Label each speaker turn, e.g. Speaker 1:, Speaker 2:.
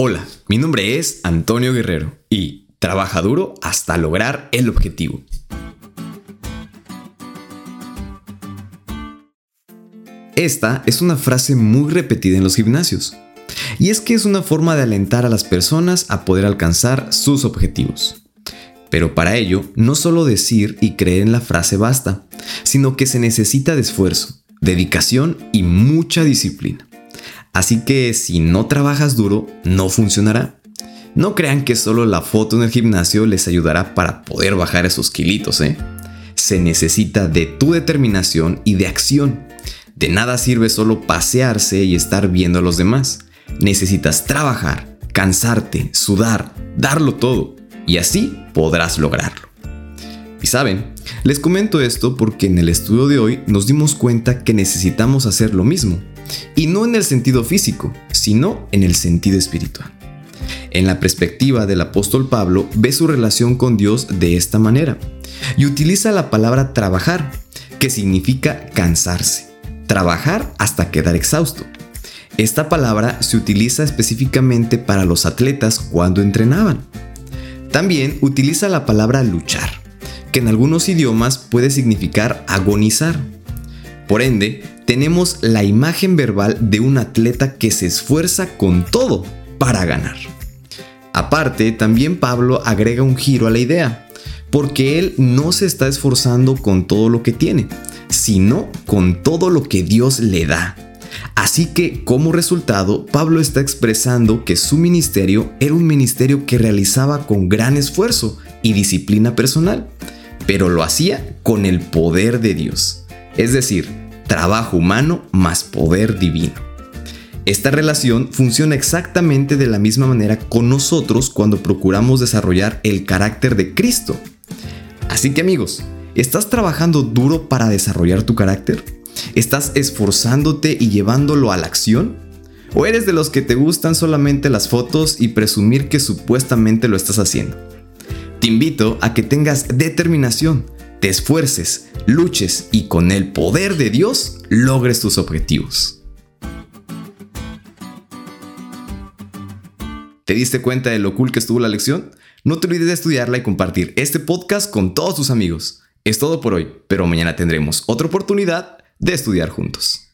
Speaker 1: Hola, mi nombre es Antonio Guerrero y trabaja duro hasta lograr el objetivo. Esta es una frase muy repetida en los gimnasios. Y es que es una forma de alentar a las personas a poder alcanzar sus objetivos. Pero para ello, no solo decir y creer en la frase basta, sino que se necesita de esfuerzo, dedicación y mucha disciplina. Así que si no trabajas duro, no funcionará. No crean que solo la foto en el gimnasio les ayudará para poder bajar esos kilitos, ¿eh? Se necesita de tu determinación y de acción. De nada sirve solo pasearse y estar viendo a los demás. Necesitas trabajar, cansarte, sudar, darlo todo, y así podrás lograrlo. Saben, les comento esto porque en el estudio de hoy nos dimos cuenta que necesitamos hacer lo mismo, y no en el sentido físico, sino en el sentido espiritual. En la perspectiva del apóstol Pablo, ve su relación con Dios de esta manera, y utiliza la palabra trabajar, que significa cansarse, trabajar hasta quedar exhausto. Esta palabra se utiliza específicamente para los atletas cuando entrenaban. También utiliza la palabra luchar, que en algunos idiomas puede significar agonizar. Por ende, tenemos la imagen verbal de un atleta que se esfuerza con todo para ganar. Aparte, también Pablo agrega un giro a la idea, porque él no se está esforzando con todo lo que tiene, sino con todo lo que Dios le da. Así que como resultado, Pablo está expresando que su ministerio era un ministerio que realizaba con gran esfuerzo y disciplina personal, pero lo hacía con el poder de Dios. Es decir, trabajo humano más poder divino. Esta relación funciona exactamente de la misma manera con nosotros cuando procuramos desarrollar el carácter de Cristo. Así que amigos, ¿estás trabajando duro para desarrollar tu carácter? ¿Estás esforzándote y llevándolo a la acción? ¿O eres de los que te gustan solamente las fotos y presumir que supuestamente lo estás haciendo? Invito a que tengas determinación te esfuerces, luches y con el poder de Dios logres tus objetivos. ¿Te diste cuenta de lo cool que estuvo la lección? No te olvides de estudiarla y compartir este podcast con todos tus amigos. Es todo por hoy, pero mañana tendremos otra oportunidad de estudiar juntos.